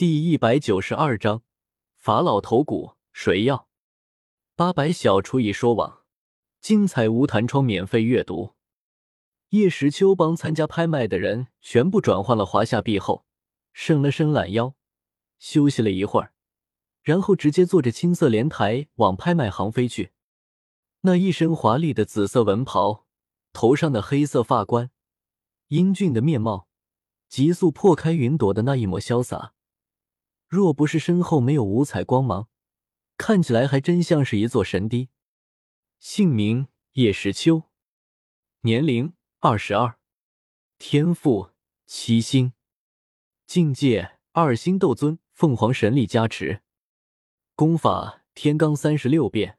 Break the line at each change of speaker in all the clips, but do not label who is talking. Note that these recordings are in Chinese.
第一百九十二章法老头骨，谁要？八百小厨艺说网，精彩无弹窗免费阅读。叶时秋帮参加拍卖的人全部转换了华夏币后，伸了伸懒腰，休息了一会儿，然后直接坐着青色莲台往拍卖行飞去。那一身华丽的紫色文袍，头上的黑色发冠，英俊的面貌，急速破开云朵的那一抹潇洒。若不是身后没有五彩光芒，看起来还真像是一座神堤。姓名叶时秋，年龄二十二，天赋七星，境界二星斗尊，凤凰神力加持，功法天罡三十六变，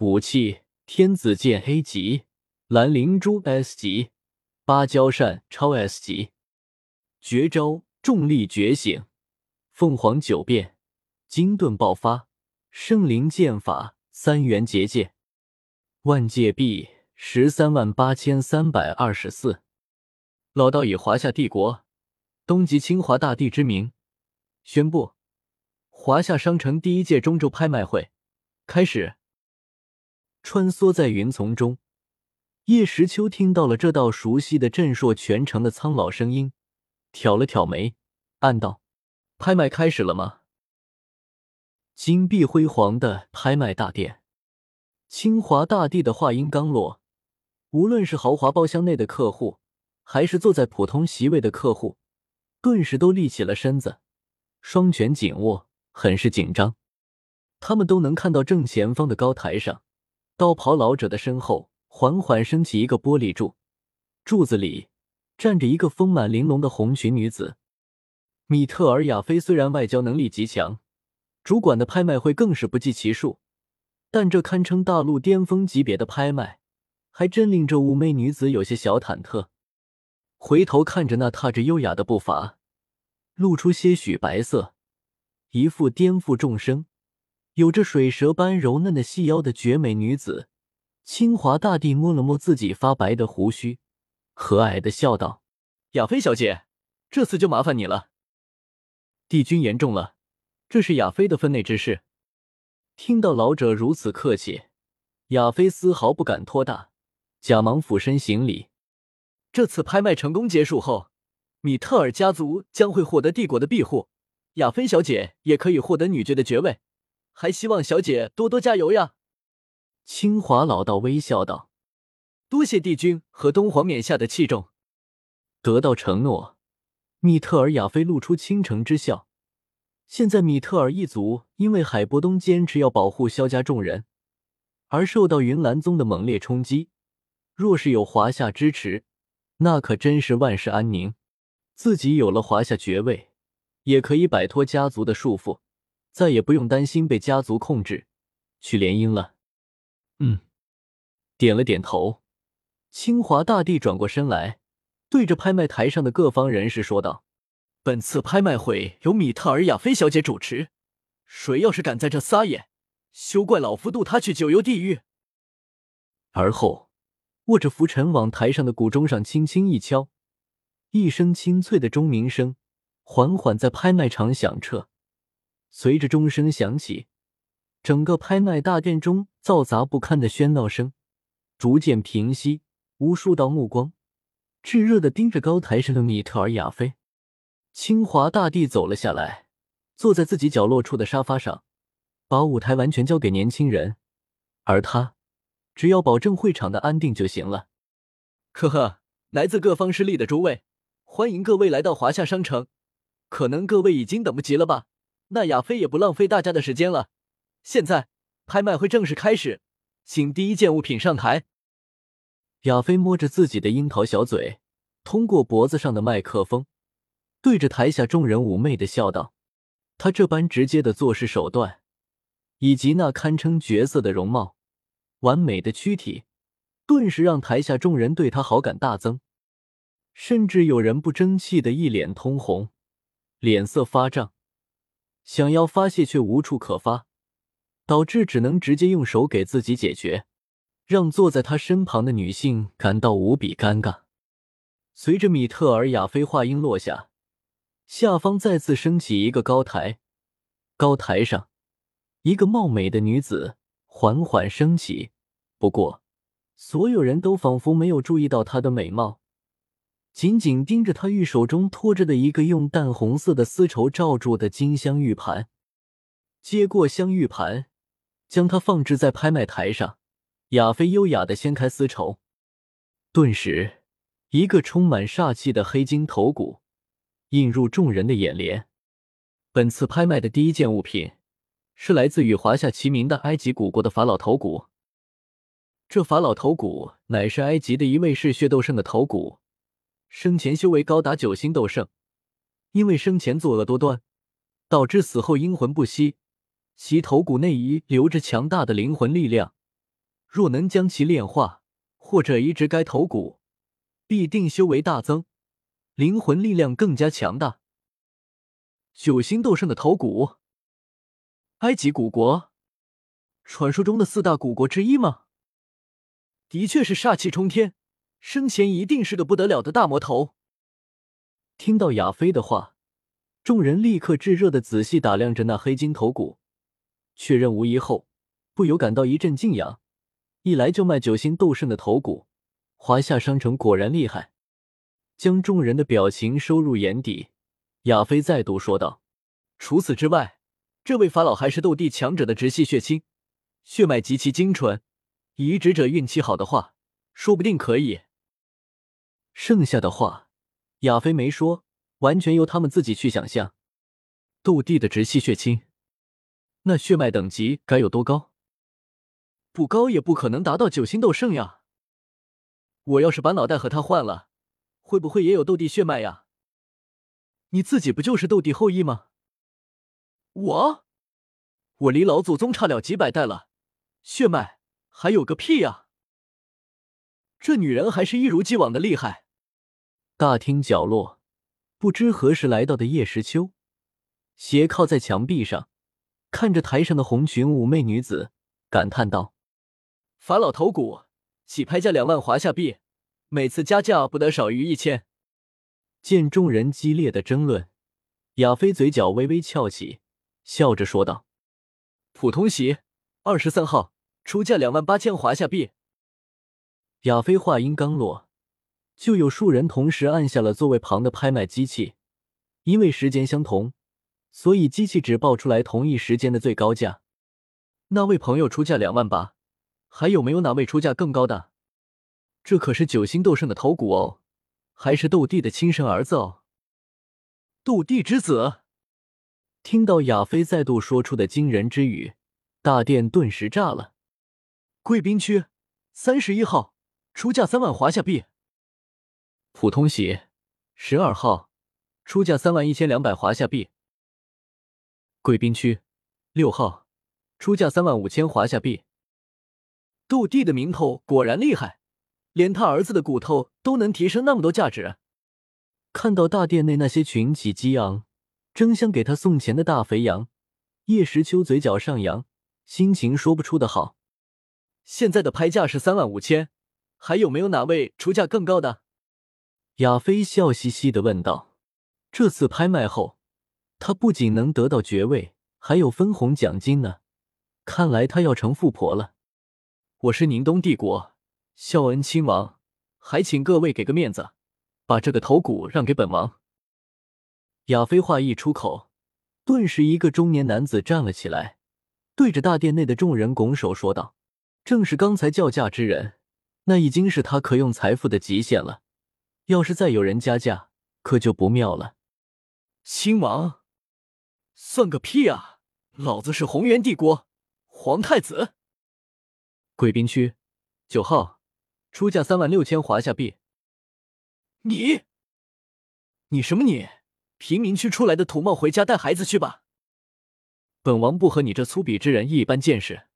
武器天子剑 A 级，蓝灵珠 S 级，芭蕉扇超 S 级，绝招重力觉醒。凤凰九变，金盾爆发，圣灵剑法，三元结界，万界币十三万八千三百二十四。老道以华夏帝国东极清华大帝之名宣布，华夏商城第一届中州拍卖会开始。穿梭在云丛中，叶时秋听到了这道熟悉的震烁全城的苍老声音，挑了挑眉，暗道。拍卖开始了吗？金碧辉煌的拍卖大殿，清华大帝的话音刚落，无论是豪华包厢内的客户，还是坐在普通席位的客户，顿时都立起了身子，双拳紧握，很是紧张。他们都能看到正前方的高台上，道袍老者的身后缓缓升起一个玻璃柱，柱子里站着一个丰满玲珑的红裙女子。米特尔亚菲虽然外交能力极强，主管的拍卖会更是不计其数，但这堪称大陆巅峰级别的拍卖，还真令这妩媚女子有些小忐忑。回头看着那踏着优雅的步伐，露出些许白色，一副颠覆众生、有着水蛇般柔嫩的细腰的绝美女子，清华大帝摸了摸自己发白的胡须，和蔼的笑道：“亚菲小姐，这次就麻烦你了。”帝君言重了，这是亚妃的分内之事。听到老者如此客气，亚妃丝毫不敢拖大，假忙俯身行礼。这次拍卖成功结束后，米特尔家族将会获得帝国的庇护，亚妃小姐也可以获得女爵的爵位，还希望小姐多多加油呀！清华老道微笑道：“多谢帝君和东皇冕下的器重。”得到承诺。米特尔亚菲露出倾城之笑。现在米特尔一族因为海波东坚持要保护萧家众人，而受到云岚宗的猛烈冲击。若是有华夏支持，那可真是万事安宁。自己有了华夏爵位，也可以摆脱家族的束缚，再也不用担心被家族控制，去联姻了。嗯，点了点头。清华大帝转过身来。对着拍卖台上的各方人士说道：“本次拍卖会由米特尔雅菲小姐主持，谁要是敢在这撒野，休怪老夫渡他去九幽地狱。”而后，握着拂尘往台上的古钟上轻轻一敲，一声清脆的钟鸣声缓缓在拍卖场响彻。随着钟声响起，整个拍卖大殿中嘈杂不堪的喧闹声逐渐平息，无数道目光。炙热的盯着高台上的米特尔亚菲，清华大帝走了下来，坐在自己角落处的沙发上，把舞台完全交给年轻人，而他只要保证会场的安定就行了。呵呵，来自各方势力的诸位，欢迎各位来到华夏商城。可能各位已经等不及了吧？那亚飞也不浪费大家的时间了。现在拍卖会正式开始，请第一件物品上台。亚飞摸着自己的樱桃小嘴，通过脖子上的麦克风，对着台下众人妩媚的笑道：“他这般直接的做事手段，以及那堪称绝色的容貌、完美的躯体，顿时让台下众人对他好感大增，甚至有人不争气的一脸通红，脸色发胀，想要发泄却无处可发，导致只能直接用手给自己解决。”让坐在他身旁的女性感到无比尴尬。随着米特尔亚菲话音落下，下方再次升起一个高台，高台上一个貌美的女子缓缓升起。不过，所有人都仿佛没有注意到她的美貌，紧紧盯着她玉手中托着的一个用淡红色的丝绸罩住的金镶玉盘。接过镶玉盘，将它放置在拍卖台上。亚飞优雅的掀开丝绸，顿时，一个充满煞气的黑金头骨映入众人的眼帘。本次拍卖的第一件物品，是来自与华夏齐名的埃及古国的法老头骨。这法老头骨乃是埃及的一位嗜血斗圣的头骨，生前修为高达九星斗圣，因为生前作恶多端，导致死后阴魂不息，其头骨内遗留着强大的灵魂力量。若能将其炼化，或者移植该头骨，必定修为大增，灵魂力量更加强大。九星斗圣的头骨，埃及古国，传说中的四大古国之一吗？的确是煞气冲天，生前一定是个不得了的大魔头。听到亚飞的话，众人立刻炙热的仔细打量着那黑金头骨，确认无疑后，不由感到一阵敬仰。一来就卖九星斗圣的头骨，华夏商城果然厉害。将众人的表情收入眼底，亚飞再度说道：“除此之外，这位法老还是斗帝强者的直系血亲，血脉极其精纯。移植者运气好的话，说不定可以。”剩下的话，亚飞没说，完全由他们自己去想象。斗帝的直系血亲，那血脉等级该有多高？不高也不可能达到九星斗圣呀！我要是把脑袋和他换了，会不会也有斗帝血脉呀？你自己不就是斗帝后裔吗？我，我离老祖宗差了几百代了，血脉还有个屁呀！这女人还是一如既往的厉害。大厅角落，不知何时来到的叶时秋，斜靠在墙壁上，看着台上的红裙妩媚女子，感叹道。法老头骨起拍价两万华夏币，每次加价不得少于一千。见众人激烈的争论，亚飞嘴角微微翘起，笑着说道：“普通席二十三号，出价两万八千华夏币。”亚飞话音刚落，就有数人同时按下了座位旁的拍卖机器，因为时间相同，所以机器只报出来同一时间的最高价。那位朋友出价两万八。还有没有哪位出价更高的？这可是九星斗圣的头骨哦，还是斗帝的亲生儿子哦！斗帝之子！听到亚飞再度说出的惊人之语，大殿顿时炸了。贵宾区三十一号，出价三万华夏币。普通席十二号，出价三万一千两百华夏币。贵宾区六号，出价三万五千华夏币。杜帝的名头果然厉害，连他儿子的骨头都能提升那么多价值。看到大殿内那些群起激昂、争相给他送钱的大肥羊，叶时秋嘴角上扬，心情说不出的好。现在的拍价是三万五千，还有没有哪位出价更高的？亚飞笑嘻嘻的问道。这次拍卖后，他不仅能得到爵位，还有分红奖金呢。看来他要成富婆了。我是宁东帝国孝恩亲王，还请各位给个面子，把这个头骨让给本王。亚飞话一出口，顿时一个中年男子站了起来，对着大殿内的众人拱手说道：“正是刚才叫价之人，那已经是他可用财富的极限了。要是再有人加价，可就不妙了。”亲王，算个屁啊！老子是红源帝国皇太子。贵宾区九号，出价三万六千华夏币。你，你什么你？贫民区出来的土冒，回家带孩子去吧。本王不和你这粗鄙之人一般见识。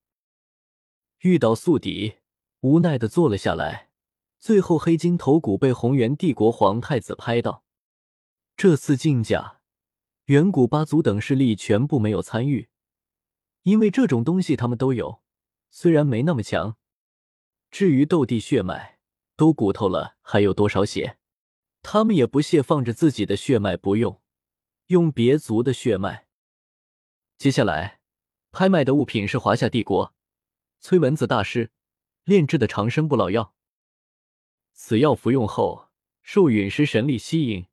遇到宿敌，无奈的坐了下来。最后，黑金头骨被红原帝国皇太子拍到。这次竞价，远古八族等势力全部没有参与，因为这种东西他们都有。虽然没那么强，至于斗帝血脉都骨头了，还有多少血？他们也不屑放着自己的血脉不用，用别族的血脉。接下来拍卖的物品是华夏帝国崔文子大师炼制的长生不老药。此药服用后，受陨石神力吸引，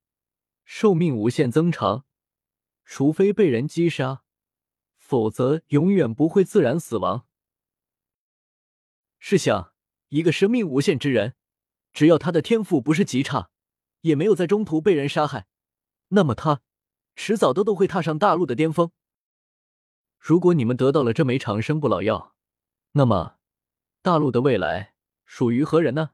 寿命无限增长，除非被人击杀，否则永远不会自然死亡。试想，一个生命无限之人，只要他的天赋不是极差，也没有在中途被人杀害，那么他迟早都都会踏上大陆的巅峰。如果你们得到了这枚长生不老药，那么大陆的未来属于何人呢？